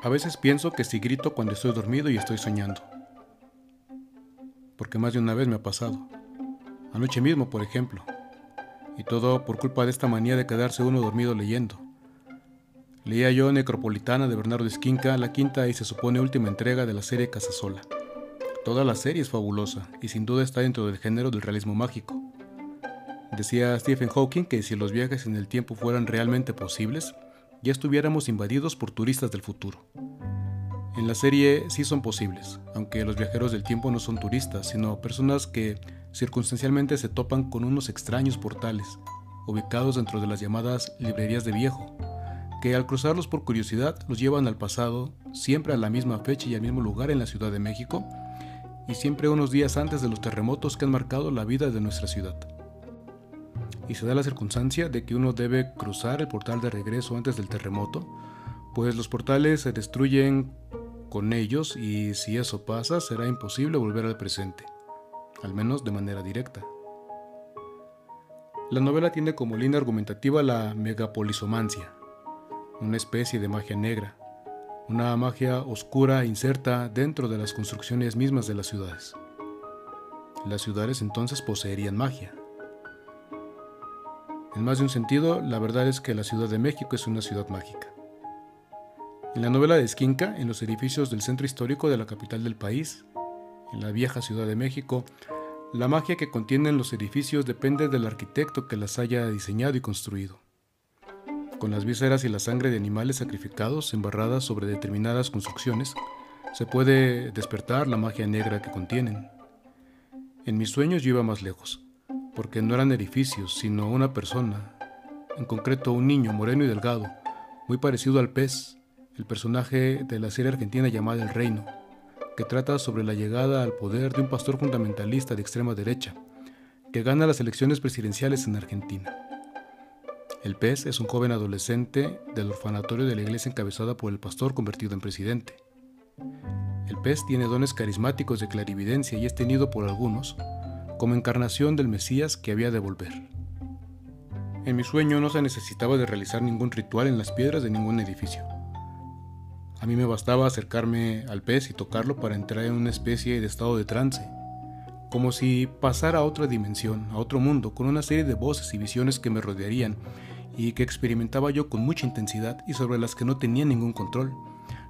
A veces pienso que si grito cuando estoy dormido y estoy soñando. Porque más de una vez me ha pasado. Anoche mismo, por ejemplo. Y todo por culpa de esta manía de quedarse uno dormido leyendo. Leía yo Necropolitana de Bernardo Esquinca, la quinta y se supone última entrega de la serie Casasola. Toda la serie es fabulosa y sin duda está dentro del género del realismo mágico. Decía Stephen Hawking que si los viajes en el tiempo fueran realmente posibles, ya estuviéramos invadidos por turistas del futuro. En la serie sí son posibles, aunque los viajeros del tiempo no son turistas, sino personas que circunstancialmente se topan con unos extraños portales, ubicados dentro de las llamadas librerías de viejo, que al cruzarlos por curiosidad los llevan al pasado, siempre a la misma fecha y al mismo lugar en la Ciudad de México, y siempre unos días antes de los terremotos que han marcado la vida de nuestra ciudad. Y se da la circunstancia de que uno debe cruzar el portal de regreso antes del terremoto, pues los portales se destruyen con ellos y si eso pasa será imposible volver al presente, al menos de manera directa. La novela tiene como línea argumentativa la megapolisomancia, una especie de magia negra, una magia oscura inserta dentro de las construcciones mismas de las ciudades. Las ciudades entonces poseerían magia. En más de un sentido, la verdad es que la Ciudad de México es una ciudad mágica. En la novela de Esquinca, en los edificios del centro histórico de la capital del país, en la vieja Ciudad de México, la magia que contienen los edificios depende del arquitecto que las haya diseñado y construido con las vísceras y la sangre de animales sacrificados embarradas sobre determinadas construcciones, se puede despertar la magia negra que contienen. En mis sueños yo iba más lejos, porque no eran edificios, sino una persona, en concreto un niño moreno y delgado, muy parecido al pez, el personaje de la serie argentina llamada El Reino, que trata sobre la llegada al poder de un pastor fundamentalista de extrema derecha, que gana las elecciones presidenciales en Argentina. El pez es un joven adolescente del orfanatorio de la iglesia encabezada por el pastor convertido en presidente. El pez tiene dones carismáticos de clarividencia y es tenido por algunos como encarnación del Mesías que había de volver. En mi sueño no se necesitaba de realizar ningún ritual en las piedras de ningún edificio. A mí me bastaba acercarme al pez y tocarlo para entrar en una especie de estado de trance, como si pasara a otra dimensión, a otro mundo, con una serie de voces y visiones que me rodearían y que experimentaba yo con mucha intensidad y sobre las que no tenía ningún control,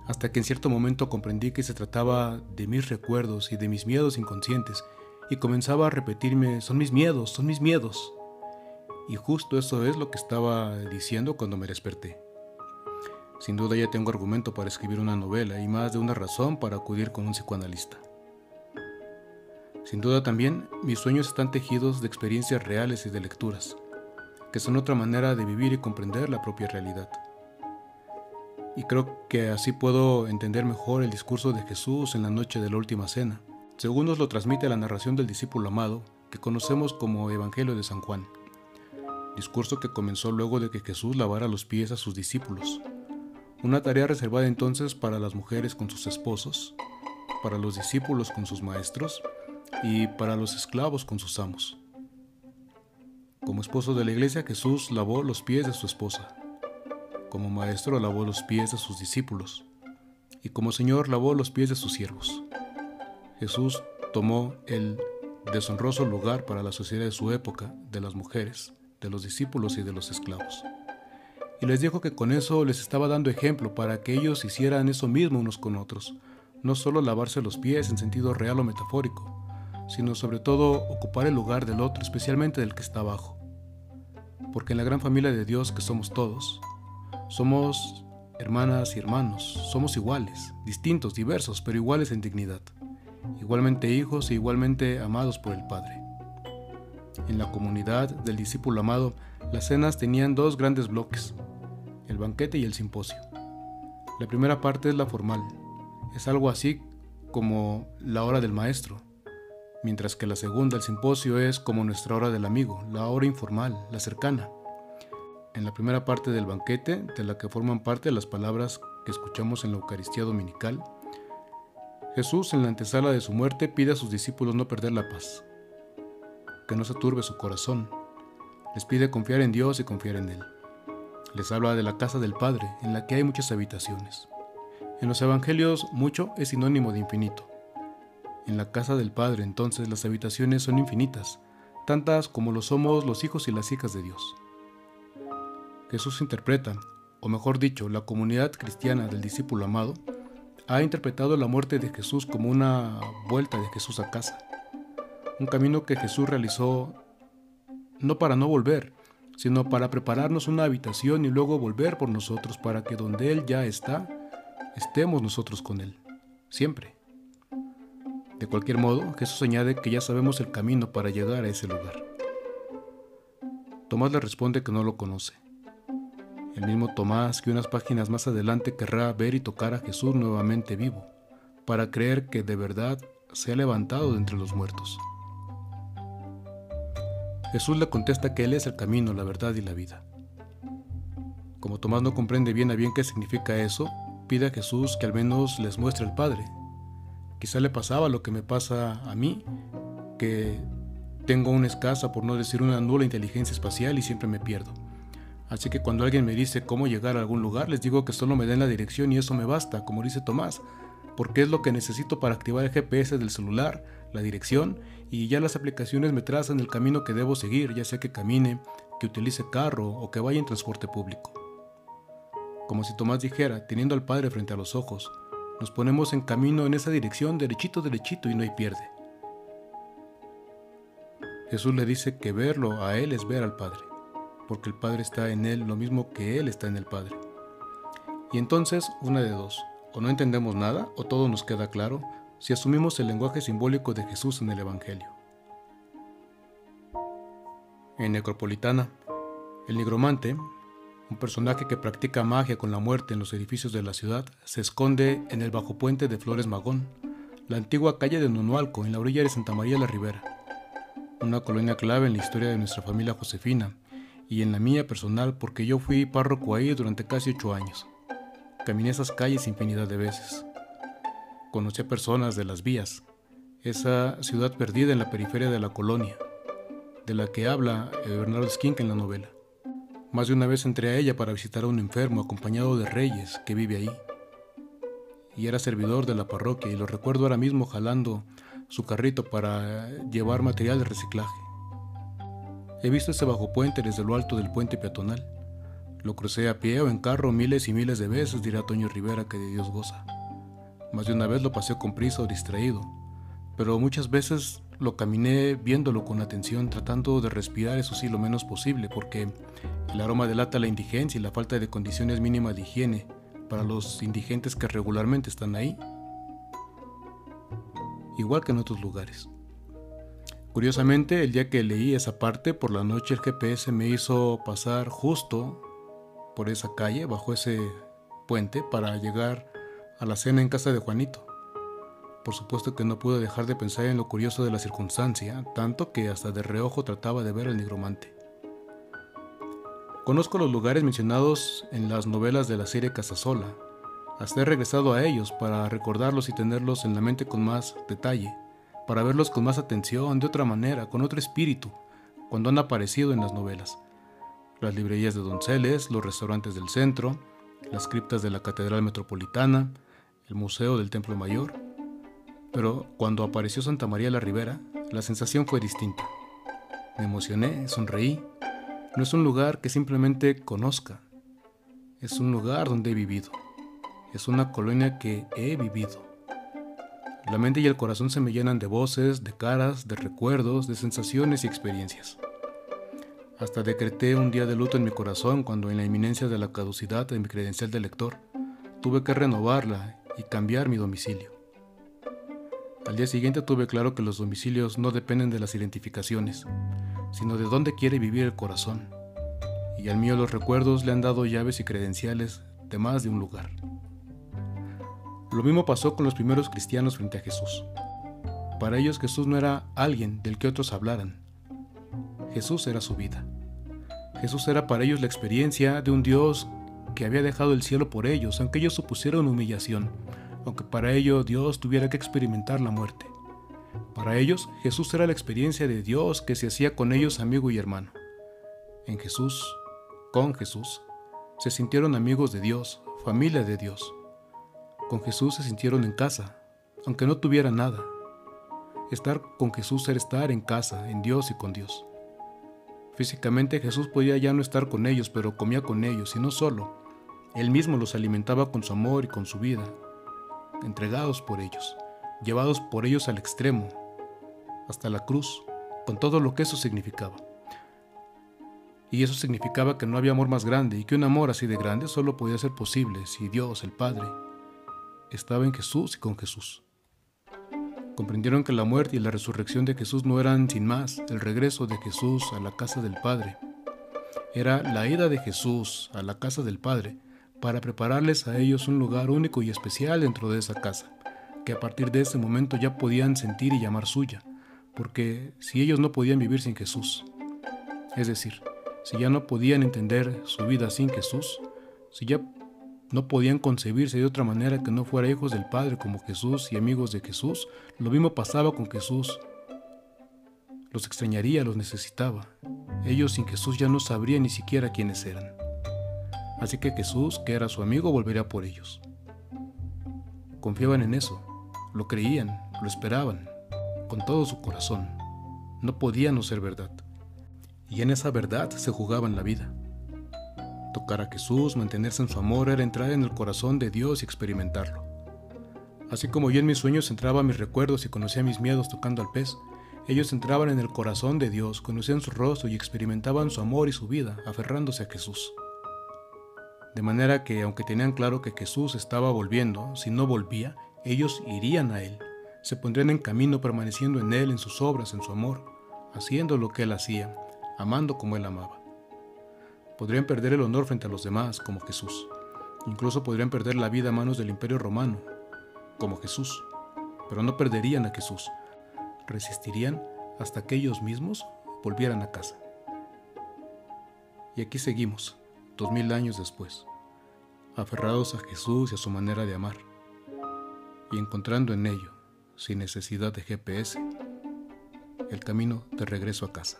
hasta que en cierto momento comprendí que se trataba de mis recuerdos y de mis miedos inconscientes, y comenzaba a repetirme, son mis miedos, son mis miedos. Y justo eso es lo que estaba diciendo cuando me desperté. Sin duda ya tengo argumento para escribir una novela y más de una razón para acudir con un psicoanalista. Sin duda también mis sueños están tejidos de experiencias reales y de lecturas, que son otra manera de vivir y comprender la propia realidad. Y creo que así puedo entender mejor el discurso de Jesús en la noche de la última cena, según nos lo transmite la narración del discípulo amado, que conocemos como Evangelio de San Juan, discurso que comenzó luego de que Jesús lavara los pies a sus discípulos, una tarea reservada entonces para las mujeres con sus esposos, para los discípulos con sus maestros, y para los esclavos con sus amos. Como esposo de la iglesia, Jesús lavó los pies de su esposa. Como maestro lavó los pies de sus discípulos. Y como Señor lavó los pies de sus siervos. Jesús tomó el deshonroso lugar para la sociedad de su época, de las mujeres, de los discípulos y de los esclavos. Y les dijo que con eso les estaba dando ejemplo para que ellos hicieran eso mismo unos con otros, no solo lavarse los pies en sentido real o metafórico, sino sobre todo ocupar el lugar del otro, especialmente del que está abajo. Porque en la gran familia de Dios que somos todos, somos hermanas y hermanos, somos iguales, distintos, diversos, pero iguales en dignidad, igualmente hijos e igualmente amados por el Padre. En la comunidad del discípulo amado, las cenas tenían dos grandes bloques, el banquete y el simposio. La primera parte es la formal, es algo así como la hora del maestro, mientras que la segunda, el simposio, es como nuestra hora del amigo, la hora informal, la cercana. En la primera parte del banquete, de la que forman parte las palabras que escuchamos en la Eucaristía Dominical, Jesús en la antesala de su muerte pide a sus discípulos no perder la paz, que no se turbe su corazón. Les pide confiar en Dios y confiar en Él. Les habla de la casa del Padre, en la que hay muchas habitaciones. En los evangelios mucho es sinónimo de infinito. En la casa del Padre entonces las habitaciones son infinitas, tantas como lo somos los hijos y las hijas de Dios. Jesús interpreta, o mejor dicho, la comunidad cristiana del discípulo amado, ha interpretado la muerte de Jesús como una vuelta de Jesús a casa, un camino que Jesús realizó no para no volver, sino para prepararnos una habitación y luego volver por nosotros para que donde Él ya está, estemos nosotros con Él, siempre. De cualquier modo, Jesús añade que ya sabemos el camino para llegar a ese lugar. Tomás le responde que no lo conoce. El mismo Tomás que unas páginas más adelante querrá ver y tocar a Jesús nuevamente vivo, para creer que de verdad se ha levantado de entre los muertos. Jesús le contesta que Él es el camino, la verdad y la vida. Como Tomás no comprende bien a bien qué significa eso, pide a Jesús que al menos les muestre el Padre. Quizá le pasaba lo que me pasa a mí, que tengo una escasa, por no decir una nula inteligencia espacial y siempre me pierdo. Así que cuando alguien me dice cómo llegar a algún lugar, les digo que solo me den la dirección y eso me basta, como dice Tomás, porque es lo que necesito para activar el GPS del celular, la dirección y ya las aplicaciones me trazan el camino que debo seguir, ya sea que camine, que utilice carro o que vaya en transporte público. Como si Tomás dijera, teniendo al Padre frente a los ojos, nos ponemos en camino en esa dirección derechito, derechito y no hay pierde. Jesús le dice que verlo a Él es ver al Padre, porque el Padre está en Él lo mismo que Él está en el Padre. Y entonces, una de dos, o no entendemos nada, o todo nos queda claro, si asumimos el lenguaje simbólico de Jesús en el Evangelio. En Necropolitana, el nigromante, un personaje que practica magia con la muerte en los edificios de la ciudad, se esconde en el bajo puente de Flores Magón, la antigua calle de Nonualco, en la orilla de Santa María la Ribera, una colonia clave en la historia de nuestra familia josefina y en la mía personal porque yo fui párroco ahí durante casi ocho años. Caminé esas calles infinidad de veces. Conocí a personas de las vías, esa ciudad perdida en la periferia de la colonia, de la que habla Bernardo Skink en la novela. Más de una vez entré a ella para visitar a un enfermo acompañado de Reyes que vive ahí. Y era servidor de la parroquia y lo recuerdo ahora mismo jalando su carrito para llevar material de reciclaje. He visto ese bajo puente desde lo alto del puente peatonal. Lo crucé a pie o en carro miles y miles de veces, dirá Toño Rivera que de Dios goza. Más de una vez lo pasé con prisa o distraído, pero muchas veces lo caminé viéndolo con atención, tratando de respirar eso sí lo menos posible, porque el aroma delata la indigencia y la falta de condiciones mínimas de higiene para los indigentes que regularmente están ahí, igual que en otros lugares. Curiosamente, el día que leí esa parte, por la noche el GPS me hizo pasar justo por esa calle, bajo ese puente, para llegar a la cena en casa de Juanito. Por supuesto que no pude dejar de pensar en lo curioso de la circunstancia, tanto que hasta de reojo trataba de ver al nigromante. Conozco los lugares mencionados en las novelas de la serie Casasola. Hasta he regresado a ellos para recordarlos y tenerlos en la mente con más detalle, para verlos con más atención, de otra manera, con otro espíritu, cuando han aparecido en las novelas. Las librerías de Donceles, los restaurantes del centro, las criptas de la Catedral Metropolitana, el Museo del Templo Mayor, pero cuando apareció Santa María la Ribera, la sensación fue distinta. Me emocioné, sonreí. No es un lugar que simplemente conozca, es un lugar donde he vivido, es una colonia que he vivido. La mente y el corazón se me llenan de voces, de caras, de recuerdos, de sensaciones y experiencias. Hasta decreté un día de luto en mi corazón cuando en la inminencia de la caducidad de mi credencial de lector tuve que renovarla y cambiar mi domicilio. Al día siguiente tuve claro que los domicilios no dependen de las identificaciones, sino de dónde quiere vivir el corazón. Y al mío los recuerdos le han dado llaves y credenciales de más de un lugar. Lo mismo pasó con los primeros cristianos frente a Jesús. Para ellos Jesús no era alguien del que otros hablaran. Jesús era su vida. Jesús era para ellos la experiencia de un Dios que había dejado el cielo por ellos, aunque ellos supusieron humillación, aunque para ello Dios tuviera que experimentar la muerte. Para ellos, Jesús era la experiencia de Dios que se hacía con ellos amigo y hermano. En Jesús, con Jesús, se sintieron amigos de Dios, familia de Dios. Con Jesús se sintieron en casa, aunque no tuvieran nada. Estar con Jesús era estar en casa, en Dios y con Dios. Físicamente Jesús podía ya no estar con ellos, pero comía con ellos, y no solo. Él mismo los alimentaba con su amor y con su vida, entregados por ellos, llevados por ellos al extremo, hasta la cruz, con todo lo que eso significaba. Y eso significaba que no había amor más grande y que un amor así de grande solo podía ser posible si Dios, el Padre, estaba en Jesús y con Jesús. Comprendieron que la muerte y la resurrección de Jesús no eran sin más el regreso de Jesús a la casa del Padre. Era la ida de Jesús a la casa del Padre para prepararles a ellos un lugar único y especial dentro de esa casa, que a partir de ese momento ya podían sentir y llamar suya, porque si ellos no podían vivir sin Jesús, es decir, si ya no podían entender su vida sin Jesús, si ya no podían concebirse de otra manera que no fuera hijos del Padre como Jesús y amigos de Jesús, lo mismo pasaba con Jesús. Los extrañaría, los necesitaba. Ellos sin Jesús ya no sabrían ni siquiera quiénes eran. Así que Jesús, que era su amigo, volvería por ellos. Confiaban en eso, lo creían, lo esperaban, con todo su corazón. No podía no ser verdad y en esa verdad se jugaban la vida. Tocar a Jesús, mantenerse en su amor, era entrar en el corazón de Dios y experimentarlo. Así como yo en mis sueños entraba a mis recuerdos y conocía mis miedos tocando al pez, ellos entraban en el corazón de Dios, conocían su rostro y experimentaban su amor y su vida, aferrándose a Jesús. De manera que, aunque tenían claro que Jesús estaba volviendo, si no volvía, ellos irían a Él, se pondrían en camino permaneciendo en Él, en sus obras, en su amor, haciendo lo que Él hacía, amando como Él amaba. Podrían perder el honor frente a los demás, como Jesús. Incluso podrían perder la vida a manos del imperio romano, como Jesús. Pero no perderían a Jesús. Resistirían hasta que ellos mismos volvieran a casa. Y aquí seguimos, dos mil años después, aferrados a Jesús y a su manera de amar, y encontrando en ello, sin necesidad de GPS, el camino de regreso a casa.